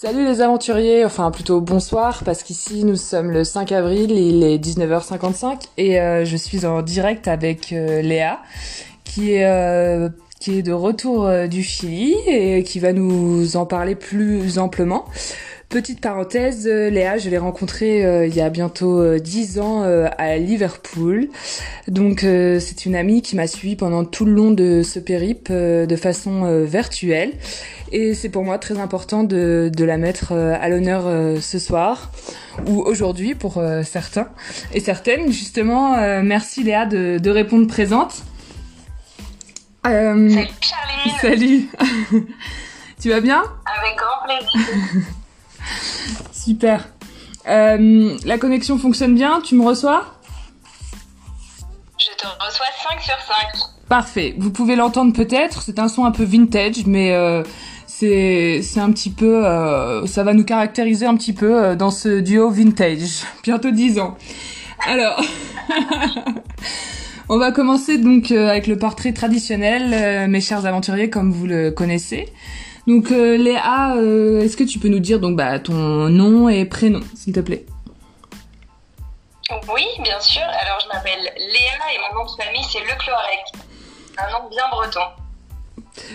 Salut les aventuriers, enfin plutôt bonsoir parce qu'ici nous sommes le 5 avril, il est 19h55 et euh, je suis en direct avec euh, Léa euh, qui est de retour du Chili et qui va nous en parler plus amplement. Petite parenthèse, euh, Léa, je l'ai rencontrée euh, il y a bientôt 10 euh, ans à Liverpool. Donc c'est une amie qui m'a suivi pendant tout le long de ce périple de façon virtuelle. Et c'est pour moi très important de, de la mettre à l'honneur ce soir ou aujourd'hui pour certains et certaines. Justement, merci Léa de, de répondre présente. salut Charline. Salut. tu vas bien? Avec grand plaisir. Super. Euh, la connexion fonctionne bien Tu me reçois? Je te reçois 5 sur 5. Parfait. Vous pouvez l'entendre peut-être. C'est un son un peu vintage, mais euh, c'est un petit peu. Euh, ça va nous caractériser un petit peu dans ce duo vintage. Bientôt 10 ans. Alors. On va commencer donc avec le portrait traditionnel, mes chers aventuriers, comme vous le connaissez. Donc euh, Léa, euh, est-ce que tu peux nous dire donc bah ton nom et prénom, s'il te plaît? Oui, bien sûr. Alors je m'appelle Léa et mon nom de famille c'est Le Clorec. Un nom bien breton.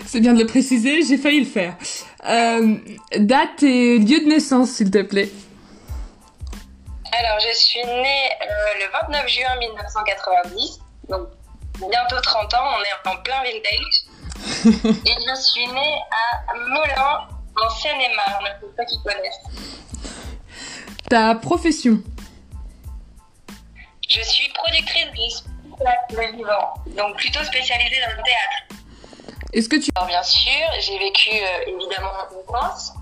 C'est bien de le préciser, j'ai failli le faire. Euh, date et lieu de naissance, s'il te plaît. Alors, je suis née le 29 juin 1990, donc bientôt 30 ans, on est en plein vintage et je suis née à Melun, en Seine-et-Marne, pour ceux qui connaissent. Ta profession Je suis productrice de spectacles vivant, donc plutôt spécialisée dans le théâtre. Est-ce que tu... Alors bien sûr, j'ai vécu euh, évidemment en France.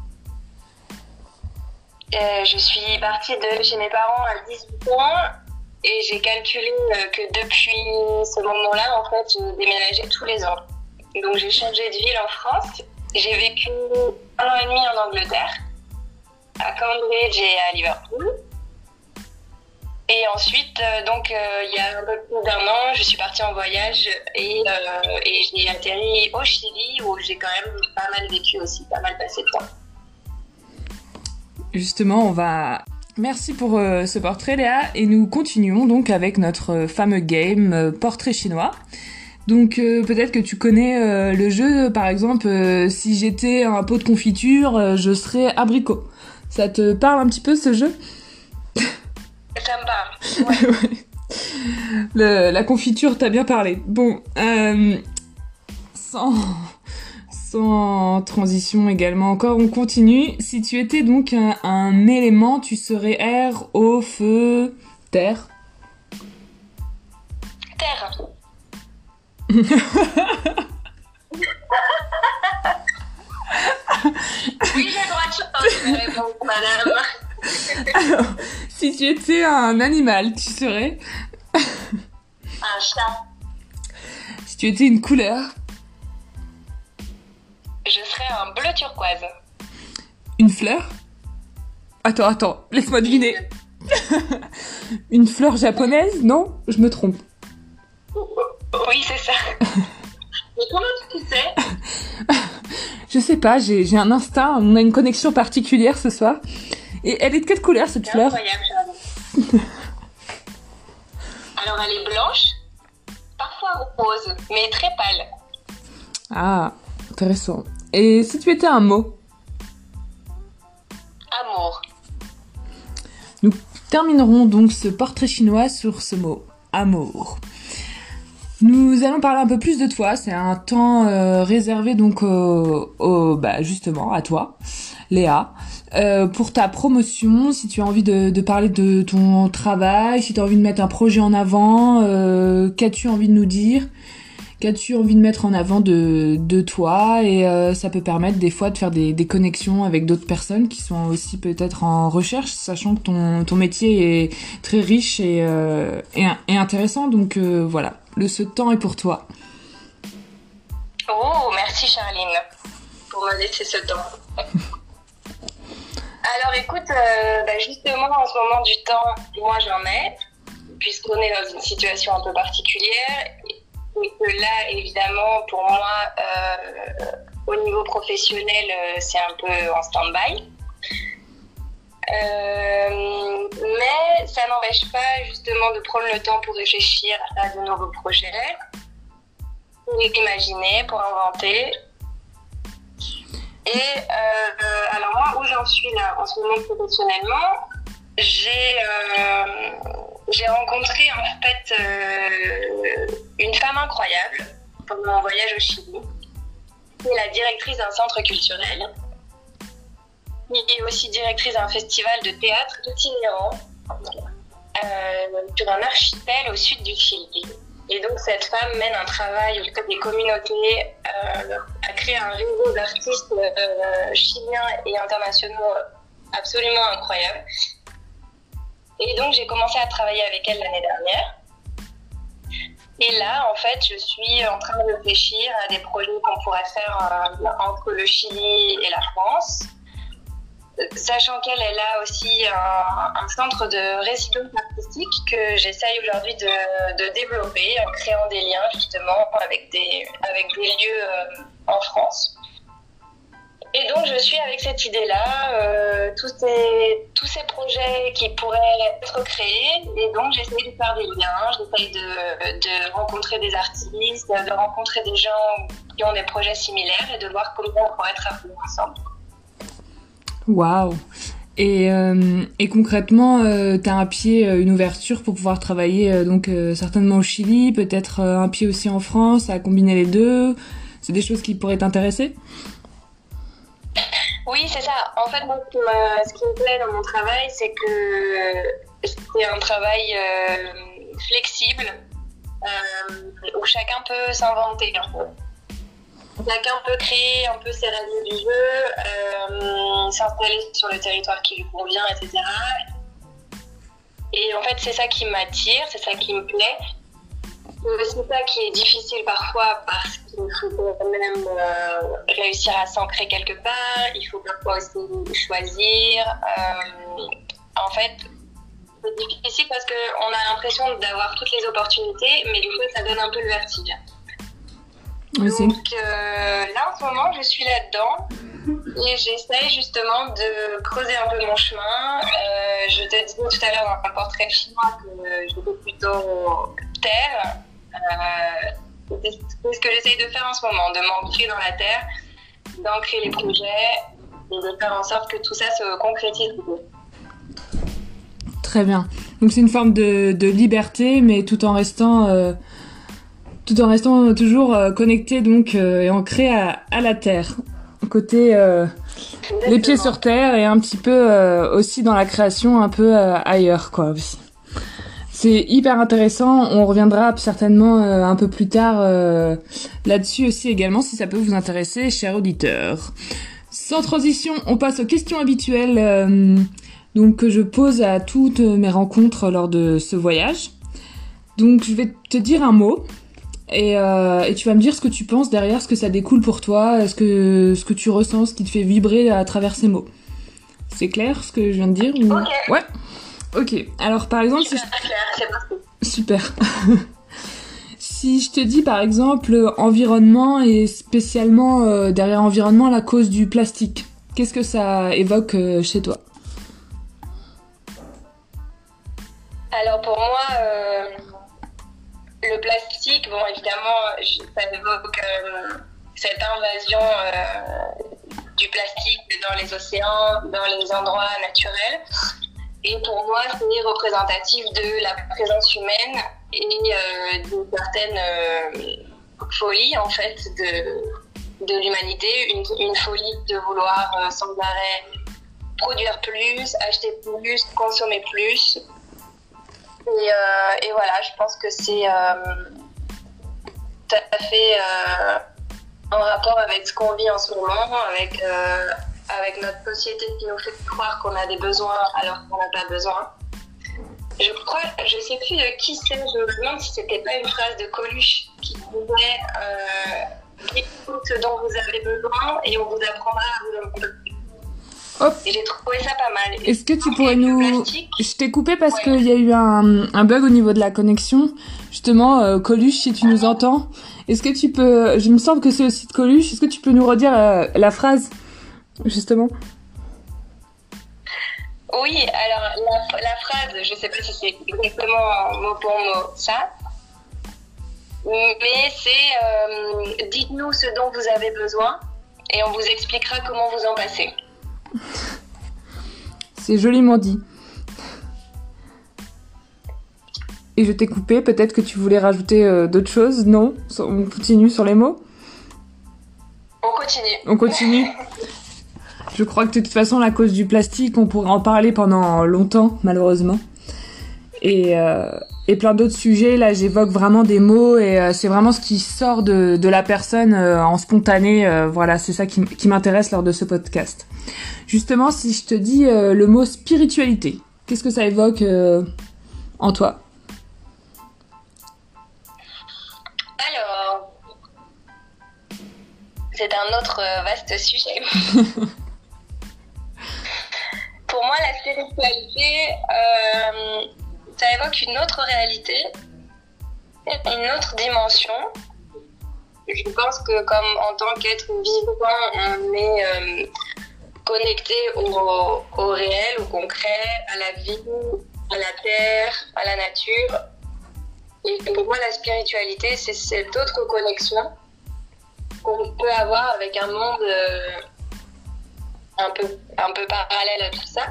Euh, je suis partie de chez mes parents à 18 ans et j'ai calculé euh, que depuis ce moment-là, en fait, je déménageais tous les ans. Donc j'ai changé de ville en France. J'ai vécu un an et demi en Angleterre, à Cambridge et à Liverpool. Et ensuite, euh, donc, euh, il y a un peu plus d'un an, je suis partie en voyage et, euh, et j'ai atterri au Chili où j'ai quand même pas mal vécu aussi, pas mal passé de temps. Justement, on va Merci pour ce portrait Léa et nous continuons donc avec notre fameux game portrait chinois. Donc euh, peut-être que tu connais euh, le jeu, par exemple, euh, si j'étais un pot de confiture, je serais abricot. Ça te parle un petit peu ce jeu? Ça me parle. Ouais. la confiture t'a bien parlé. Bon, sans, sans transition également encore, on continue. Si tu étais donc un, un élément, tu serais air, eau, feu, terre? Terre. oui, j'ai le droit de répondre, madame. Alors, si tu étais un animal, tu serais Un chat. Si tu étais une couleur Je serais un bleu turquoise. Une fleur Attends, attends, laisse-moi deviner. une fleur japonaise Non? Je me trompe. Oui, c'est ça. Mais comment tu sais Je sais pas, j'ai un instinct, on a une connexion particulière ce soir. Et elle est de quelle couleur cette fleur? Incroyable, Alors elle est blanche, parfois rose, mais très pâle. Ah, intéressant. Et si tu étais un mot? Amour. Nous terminerons donc ce portrait chinois sur ce mot, amour. Nous allons parler un peu plus de toi. C'est un temps euh, réservé donc au, bah, justement à toi, Léa, euh, pour ta promotion. Si tu as envie de, parler de ton travail, si tu as envie de mettre un projet en avant, euh, qu'as-tu envie de nous dire? Qu'as-tu envie de mettre en avant de, de toi? Et ça peut permettre des fois de faire des, des connexions avec d'autres personnes qui sont aussi peut-être en recherche, sachant que ton, ton métier est très riche et, et, et intéressant. Donc voilà le ce temps est pour toi. Oh, merci Charline pour me laisser ce temps. Alors écoute, euh, bah, justement en ce moment du temps, moi j'en ai, puisqu'on est dans une situation un peu particulière. Et que là, évidemment, pour moi, euh, au niveau professionnel, euh, c'est un peu en stand-by. Mais ça n'empêche pas justement de prendre le temps pour réfléchir à de nouveaux projets, pour imaginer, pour inventer. Et alors moi, où j'en suis là en ce moment professionnellement, j'ai j'ai rencontré en fait euh, une femme incroyable pendant mon voyage au Chili, qui est la directrice d'un centre culturel, est aussi directrice d'un festival de théâtre itinérant euh, sur un archipel au sud du Chili. Et donc cette femme mène un travail auprès des communautés, euh, a créé un réseau d'artistes euh, chiliens et internationaux absolument incroyable. Et donc, j'ai commencé à travailler avec elle l'année dernière. Et là, en fait, je suis en train de réfléchir à des projets qu'on pourrait faire euh, entre le Chili et la France. Sachant qu'elle là aussi un, centre de résidence artistique que j'essaye aujourd'hui de, développer en créant des liens justement avec des, avec des lieux euh, en France. Et donc, je suis avec cette idée-là, euh, tous, ces, tous ces projets qui pourraient être créés. Et donc, j'essaie de faire des liens, j'essaie de, de rencontrer des artistes, de rencontrer des gens qui ont des projets similaires et de voir comment on pourrait travailler ensemble. Waouh! Et, euh, et, concrètement, euh, tu as un pied, euh, une ouverture pour pouvoir travailler euh, donc certainement au Chili, peut-être un pied aussi en France, à combiner les deux. C'est des choses qui pourraient t'intéresser? Oui, c'est ça. En fait, ce qui me plaît dans mon travail, c'est que c'est un travail flexible où chacun peut s'inventer Chacun peut créer un peu ses règles du jeu, euh, s'installer sur le territoire qui lui convient, etc. Et en fait, c'est ça qui m'attire, c'est ça qui me plaît. C'est ça qui est difficile parfois parce qu'il faut quand même euh, réussir à s'ancrer quelque part, il faut parfois aussi choisir. Euh, en fait, c'est difficile parce qu'on a l'impression d'avoir toutes les opportunités, mais du coup, ça donne un peu le vertige. Donc euh, là, en ce moment, je suis là-dedans et j'essaye justement de creuser un peu mon chemin. je te disais tout à l'heure dans un portrait chinois que j'étais plutôt terre. Euh, c'est ce que j'essaye de faire en ce moment, de m'ancrer dans la terre, d'ancrer les projets et de faire en sorte que tout ça se concrétise. Très bien. Donc c'est une forme de, liberté, mais tout en restant, euh, tout en restant toujours euh, connecté donc et ancré à, à, la terre. Côté les pieds sur terre et un petit peu aussi dans la création, un peu ailleurs quoi aussi. C'est hyper intéressant. On reviendra certainement euh, un peu plus tard euh, là-dessus aussi également si ça peut vous intéresser, chers auditeurs. Sans transition, on passe aux questions habituelles euh, donc que je pose à toutes mes rencontres lors de ce voyage. Donc je vais te dire un mot et, et, tu vas me dire ce que tu penses derrière, ce que ça découle pour toi, ce que ce que tu ressens, ce qui te fait vibrer à travers ces mots. C'est clair ce que je viens de dire Ouais. Ok, alors par exemple... Si je... Super. si je te dis par exemple environnement et spécialement euh, derrière environnement la cause du plastique, qu'est-ce que ça évoque euh, chez toi? Alors pour moi, euh, le plastique, bon évidemment, ça évoque cette invasion du plastique dans les océans, dans les endroits naturels. Et pour moi, c'est représentatif de la présence humaine et euh, d'une certaine euh, folie, en fait, de, de l'humanité. Une, folie de vouloir euh, sans arrêt produire plus, acheter plus, consommer plus. Et, euh, et voilà, je pense que c'est euh, tout à fait en rapport avec ce qu'on vit en ce moment, avec avec notre société qui nous fait croire qu'on a des besoins alors qu'on n'a pas besoin. Je crois, je sais plus de qui c'est, je me demande si c'était pas une phrase de Coluche qui disait euh, ce dont vous avez besoin et on vous apprendra à vous en Hop. Et j'ai trouvé ça pas mal. Est-ce que tu pourrais nous... Je t'ai coupé parce qu'il y a eu un, un, bug au niveau de la connexion. Justement, euh, Coluche, si tu nous entends, est-ce que tu peux... Je me semble que c'est aussi de Coluche. Est-ce que tu peux nous redire euh, la phrase justement? Oui, alors la, phrase, je ne sais pas si c'est exactement mot pour mot ça, mais c'est euh, dites-nous ce dont vous avez besoin et on vous expliquera comment vous en passer. C'est joliment dit. Et je t'ai coupé, peut-être que tu voulais rajouter euh, d'autres choses? Non? On continue sur les mots? On continue. On continue? Je crois que de toute façon, la cause du plastique, on pourrait en parler pendant longtemps, malheureusement. Et, euh, et plein d'autres sujets, là, j'évoque vraiment des mots et euh, c'est vraiment ce qui sort de, de la personne en spontané. voilà, c'est ça qui, qui m'intéresse lors de ce podcast. Justement, si je te dis le mot spiritualité, qu'est-ce que ça évoque en toi? C'est un autre euh, vaste sujet. Pour moi, la spiritualité, euh, ça évoque une autre réalité, une autre dimension. Je pense que comme en tant qu'être vivant, on est euh, connecté au, réel, au concret, à la vie, à la terre, à la nature. Et pour moi, la spiritualité, c'est cette autre connexion qu'on peut avoir avec un monde euh, un, peu, un peu parallèle à tout ça.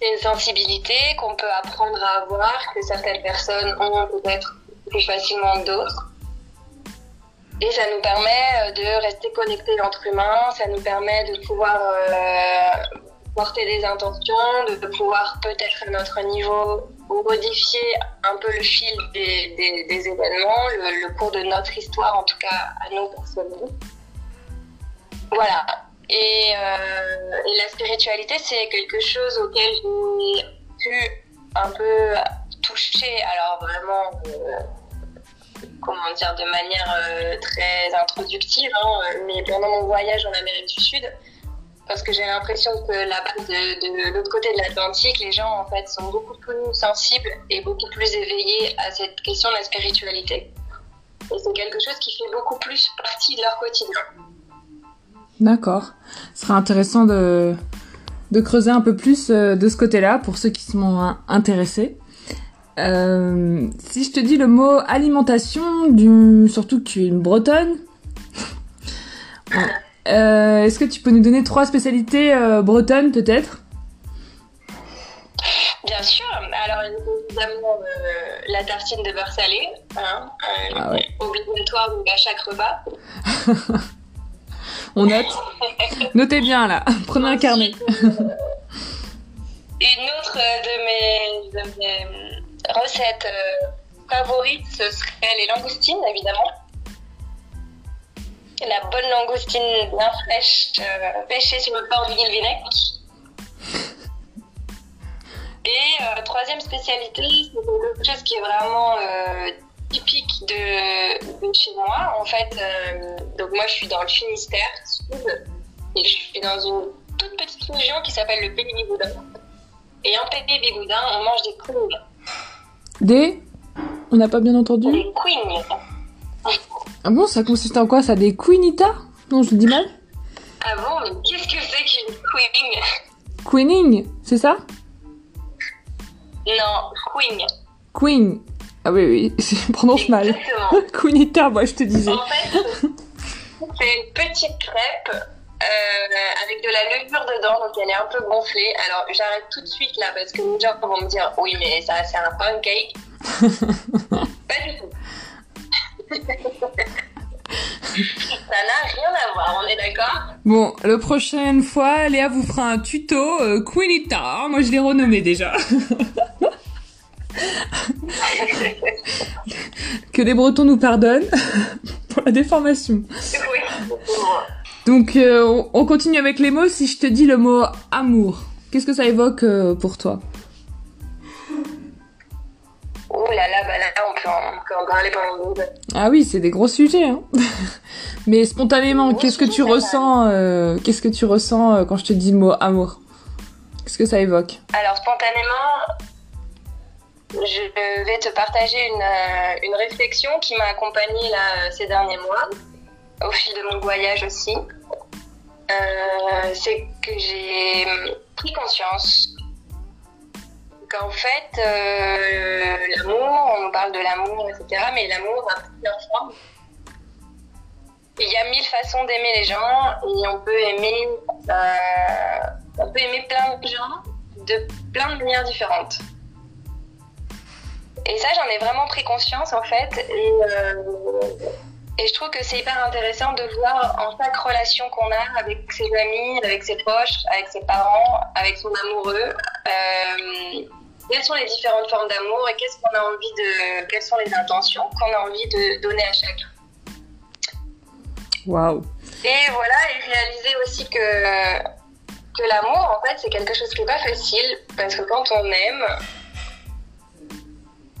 C'est une sensibilité qu'on peut apprendre à avoir, que certaines personnes ont peut-être plus facilement que d'autres. Et ça nous permet euh, de rester connectés entre humains, ça nous permet de pouvoir euh, porter des intentions, de pouvoir peut-être à notre niveau modifier un peu le fil des, événements, le, cours de notre histoire, en tout cas à nous personnellement. Voilà. Et, euh, et la spiritualité, c'est quelque chose auquel j'ai pu un peu toucher, alors vraiment, comment dire, de manière euh, très introductive, hein, mais pendant mon voyage en Amérique du Sud, parce que j'ai l'impression que là-bas, de, l'autre côté de l'Atlantique, les gens en fait sont beaucoup plus sensibles et beaucoup plus éveillés à cette question de la spiritualité. Et c'est quelque chose qui fait beaucoup plus partie de leur quotidien. D'accord. Ce sera intéressant de, creuser un peu plus euh, de ce côté-là pour ceux qui sont intéressés. Euh, si je te dis le mot alimentation, du... surtout que tu es une bretonne, euh, est-ce que tu peux nous donner trois spécialités euh, bretonnes peut-être? Bien sûr. Alors évidemment la tartine de beurre salé, hein, ah obligatoire à chaque repas. On note. Notez bien là. Prenez un carnet. Une autre de mes, de mes recettes favorites, ce serait les langoustines évidemment la bonne langoustine bien fraîche euh, pêchée sur le port du Guilvinec. Et euh, troisième spécialité, c'est quelque chose qui est vraiment euh, typique de, chez moi. En fait, donc moi je suis dans le Finistère, sud, et je suis dans une toute petite région qui s'appelle le Pays Bigoudin. Et en Pays Bigoudin, on mange des queens. Des On n'a pas bien entendu Des queens. Ah bon, ça consiste en quoi Ça des queenita? Non, je le dis mal Ah bon, mais qu'est-ce que c'est qu'une queening Queening, c'est ça? Non, queen. Queen. Ah oui, oui, je prononce mal. queenita, moi je te disais. En fait, c'est une petite crêpe euh, avec de la levure dedans, donc elle est un peu gonflée. Alors j'arrête tout de suite là parce que les gens vont me dire oui, mais ça c'est un pancake. Pas du tout. Ça n'a rien à voir, on est d'accord? Bon, la prochaine fois, Léa vous fera un tuto euh, Queenita. Moi, je l'ai renommé déjà. que les Bretons nous pardonnent pour la déformation. Oui. Donc, euh, on continue avec les mots. Si je te dis le mot amour, qu'est-ce que ça évoque euh, pour toi? Oh là là, bah là, on peut en, parler pendant Ah oui, c'est des gros sujets. Hein. Mais spontanément, qu'est-ce que tu ressens euh, Qu'est-ce que tu ressens euh, quand je te dis le mot amour? Qu'est-ce que ça évoque? Alors spontanément, je vais te partager une, euh, une réflexion qui m'a accompagnée là, ces derniers mois, au fil de mon voyage aussi. c'est que j'ai pris conscience qu'en fait, euh, l'amour, on parle de l'amour, etc., mais l'amour a plusieurs formes. Il y a mille façons d'aimer les gens et on peut aimer, euh, on peut aimer plein de gens de plein de manières différentes. Et ça, j'en ai vraiment pris conscience en fait. Euh, et je trouve que c'est hyper intéressant de voir en chaque relation qu'on a avec ses amis, avec ses proches, avec ses parents, avec son amoureux, euh, quelles sont les différentes formes d'amour et qu'est-ce qu'on a envie de, quelles sont les intentions qu'on a envie de donner à chacun. Waouh. Et voilà, et réaliser aussi que que l'amour, en fait, c'est quelque chose qui n'est pas facile parce que quand on aime,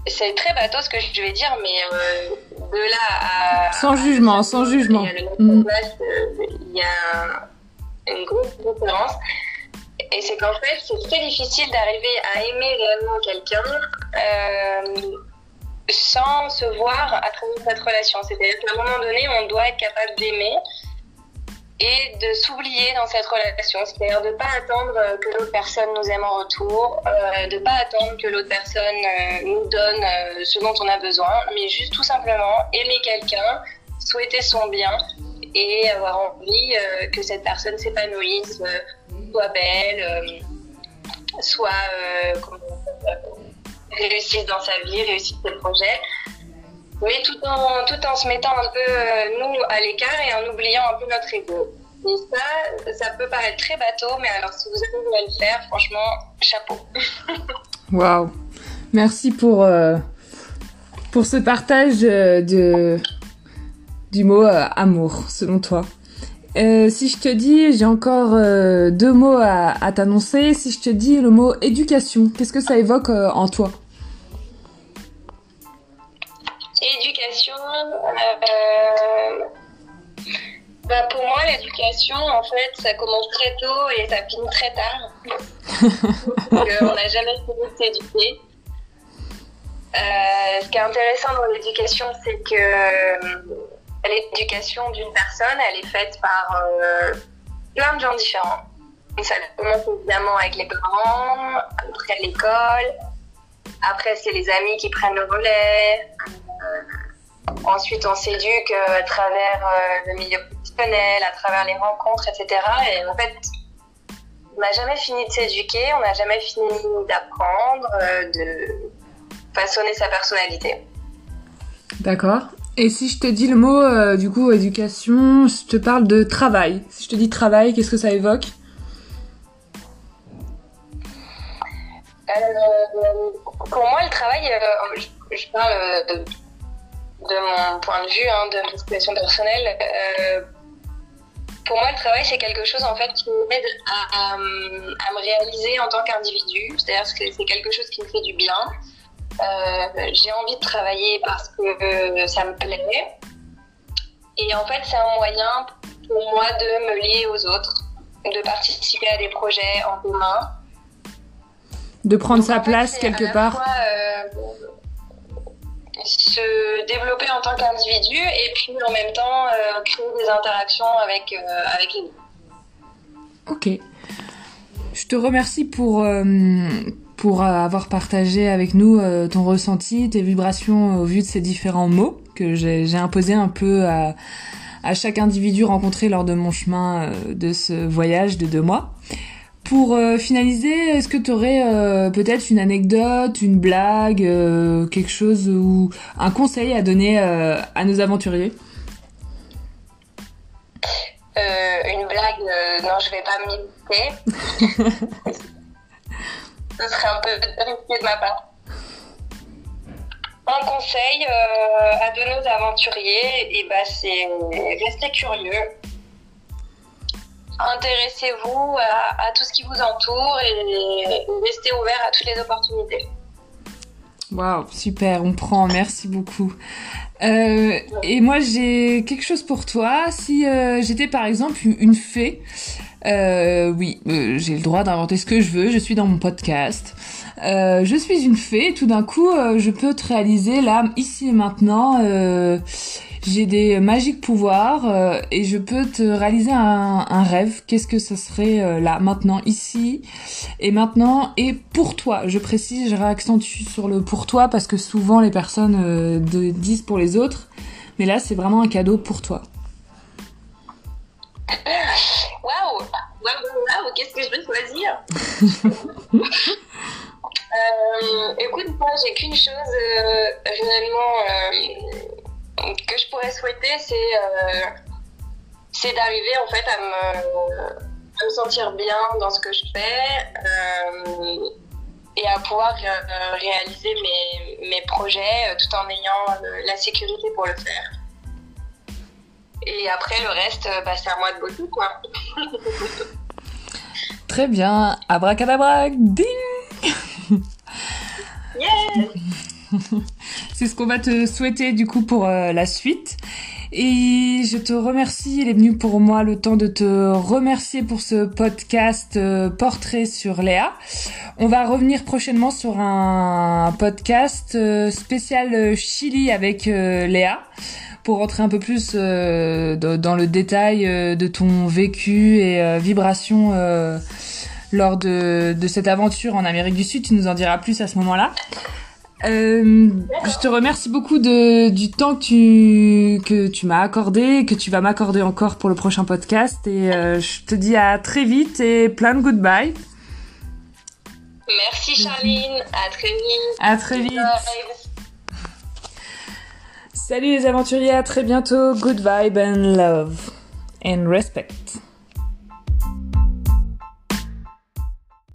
c'est très bateau ce que je vais dire, mais euh, de là à. Sans jugement, sans jugement. Mm. Il y a une grosse différence. Et c'est qu'en fait, c'est très difficile d'arriver à aimer réellement quelqu'un euh, sans se voir à travers cette relation. C'est-à-dire qu'à un moment donné, on doit être capable d'aimer et de s'oublier dans cette relation. C'est-à-dire de ne pas attendre que l'autre personne nous aime en retour, euh, de ne pas attendre que l'autre personne euh, nous donne euh, ce dont on a besoin, mais juste tout simplement aimer quelqu'un, souhaiter son bien et avoir envie que cette personne s'épanouisse, soit belle, soit réussisse dans sa vie, réussisse ses projets. Oui, tout en, tout en se mettant un peu, euh, nous, à l'écart et en oubliant un peu notre ego. Et ça, ça peut paraître très bateau, mais alors si vous arrivez à le faire, franchement, chapeau. Waouh Merci pour, euh, pour ce partage euh, de, du mot amour, selon toi. si je te dis, j'ai encore deux mots à, à t'annoncer. Si je te dis le mot éducation, qu'est-ce que ça évoque en toi? Éducation, euh, bah pour moi, l'éducation, en fait, ça commence très tôt et ça finit très tard. on n'a jamais fini de s'éduquer. Euh, ce qui est intéressant dans l'éducation, c'est que euh, l'éducation d'une personne, elle est faite par plein de gens différents. Ça commence évidemment avec les parents, après l'école, après c'est les amis qui prennent le relais, euh, ensuite, on s'éduque euh, à travers euh, le milieu professionnel, à travers les rencontres, etc. Et en fait, on n'a jamais fini de s'éduquer, on n'a jamais fini d'apprendre, de façonner sa personnalité. D'accord. Et si je te dis le mot, du coup, éducation, je te parle de travail. Si je te dis travail, qu'est-ce que ça évoque? Pour moi, le travail, je, parle de mon point de vue, hein, de ma situation personnelle, euh, pour moi, le travail, c'est quelque chose en fait qui m'aide à, me réaliser en tant qu'individu. C'est-à-dire que c'est quelque chose qui me fait du bien. Euh, j'ai envie de travailler parce que ça me plaît. Et en fait, c'est un moyen pour moi de me lier aux autres, de participer à des projets en commun. De prendre sa place quelque part. Fois, euh, se développer en tant qu'individu et puis en même temps euh, créer des interactions avec, euh, avec les Ok. Je te remercie pour, euh, pour avoir partagé avec nous ton ressenti, tes vibrations au vu de ces différents mots que j'ai imposés un peu à, à chaque individu rencontré lors de mon chemin de ce voyage de deux mois. Pour euh, finaliser, est-ce que tu aurais euh, peut-être une anecdote, une blague, euh, quelque chose ou un conseil à donner à nos aventuriers? Une blague, non, je vais pas m'imiter. Ce serait un peu risqué de ma part. Un conseil à donner aux aventuriers, et eh ben, c'est rester curieux intéressez-vous à, tout ce qui vous entoure et, restez ouvert à toutes les opportunités. Waouh, super, on prend, merci beaucoup. Euh, et moi, j'ai quelque chose pour toi. Si euh, j'étais par exemple une fée, euh, oui, j'ai le droit d'inventer ce que je veux. Je suis dans mon podcast. Je suis une fée. Et tout d'un coup, je peux te réaliser là, ici et maintenant, j'ai des magiques pouvoirs euh, et je peux te réaliser un, un rêve. Qu'est-ce que ça serait euh, là, maintenant, ici et maintenant et pour toi? Je précise, je réaccentue sur le pour toi parce que souvent les personnes euh, de- disent pour les autres, mais là c'est vraiment un cadeau pour toi. Waouh Waouh, waouh, qu'est-ce que je vais choisir? Euh, Écoute, moi, j'ai qu'une chose euh, réellement euh, que je pourrais souhaiter, c'est d'arriver en fait à me, sentir bien dans ce que je fais et à pouvoir réaliser mes, mes projets tout en ayant la sécurité pour le faire. Et après, le reste, bah, c'est à moi de bosser, quoi. Très bien, abracadabra, ding C'est ce qu'on va te souhaiter du coup pour euh, la suite. Et je te remercie, il est venu pour moi le temps de te remercier pour ce podcast euh, portrait sur Léa. On va revenir prochainement sur un podcast euh, spécial Chili avec Léa pour rentrer un peu plus dans le détail de ton vécu et vibrations euh, lors de, de cette aventure en Amérique du Sud. Tu nous en diras plus à ce moment-là. Euh, je te remercie beaucoup de, du temps que tu, que tu m'as accordé, que tu vas m'accorder encore pour le prochain podcast. Et euh, je te dis à très vite et plein de goodbye. Merci Charline, à très vite. À très vite. Bye. Salut les aventuriers, à très bientôt. Good vibe and love and respect.